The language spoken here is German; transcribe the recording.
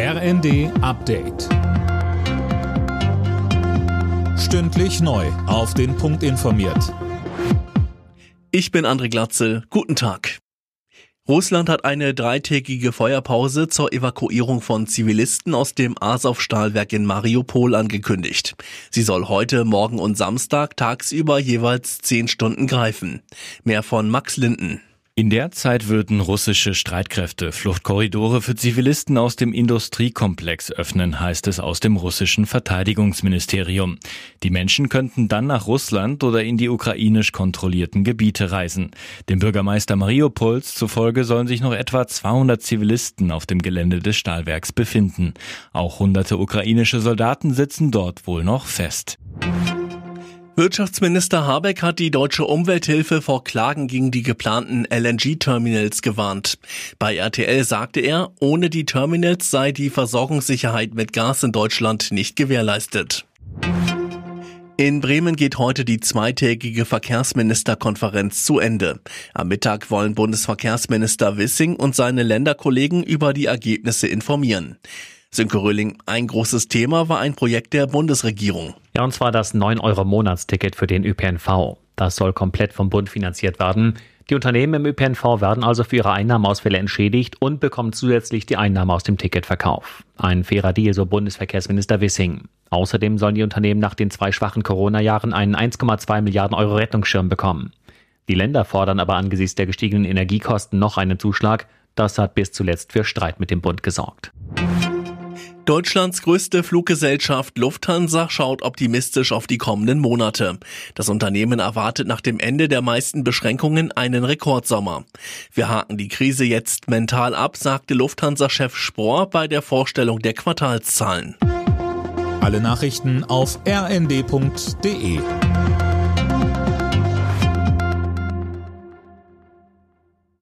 RND Update. Stündlich neu. Auf den Punkt informiert. Ich bin André Glatzel. Guten Tag. Russland hat eine dreitägige Feuerpause zur Evakuierung von Zivilisten aus dem Azov-Stahlwerk in Mariupol angekündigt. Sie soll heute, morgen und Samstag tagsüber jeweils zehn Stunden greifen. Mehr von Max Linden. In der Zeit würden russische Streitkräfte Fluchtkorridore für Zivilisten aus dem Industriekomplex öffnen, heißt es aus dem russischen Verteidigungsministerium. Die Menschen könnten dann nach Russland oder in die ukrainisch kontrollierten Gebiete reisen. Dem Bürgermeister Mariupols zufolge sollen sich noch etwa 200 Zivilisten auf dem Gelände des Stahlwerks befinden. Auch hunderte ukrainische Soldaten sitzen dort wohl noch fest. Wirtschaftsminister Habeck hat die deutsche Umwelthilfe vor Klagen gegen die geplanten LNG-Terminals gewarnt. Bei RTL sagte er, ohne die Terminals sei die Versorgungssicherheit mit Gas in Deutschland nicht gewährleistet. In Bremen geht heute die zweitägige Verkehrsministerkonferenz zu Ende. Am Mittag wollen Bundesverkehrsminister Wissing und seine Länderkollegen über die Ergebnisse informieren. Sönke Röhling, ein großes Thema war ein Projekt der Bundesregierung. Ja, und zwar das 9-Euro-Monatsticket für den ÖPNV. Das soll komplett vom Bund finanziert werden. Die Unternehmen im ÖPNV werden also für ihre Einnahmeausfälle entschädigt und bekommen zusätzlich die Einnahme aus dem Ticketverkauf. Ein fairer Deal, so Bundesverkehrsminister Wissing. Außerdem sollen die Unternehmen nach den zwei schwachen Corona-Jahren einen 1,2 Milliarden Euro Rettungsschirm bekommen. Die Länder fordern aber angesichts der gestiegenen Energiekosten noch einen Zuschlag. Das hat bis zuletzt für Streit mit dem Bund gesorgt. Deutschlands größte Fluggesellschaft Lufthansa schaut optimistisch auf die kommenden Monate. Das Unternehmen erwartet nach dem Ende der meisten Beschränkungen einen Rekordsommer. Wir haken die Krise jetzt mental ab, sagte Lufthansa-Chef Spohr bei der Vorstellung der Quartalszahlen. Alle Nachrichten auf rnd.de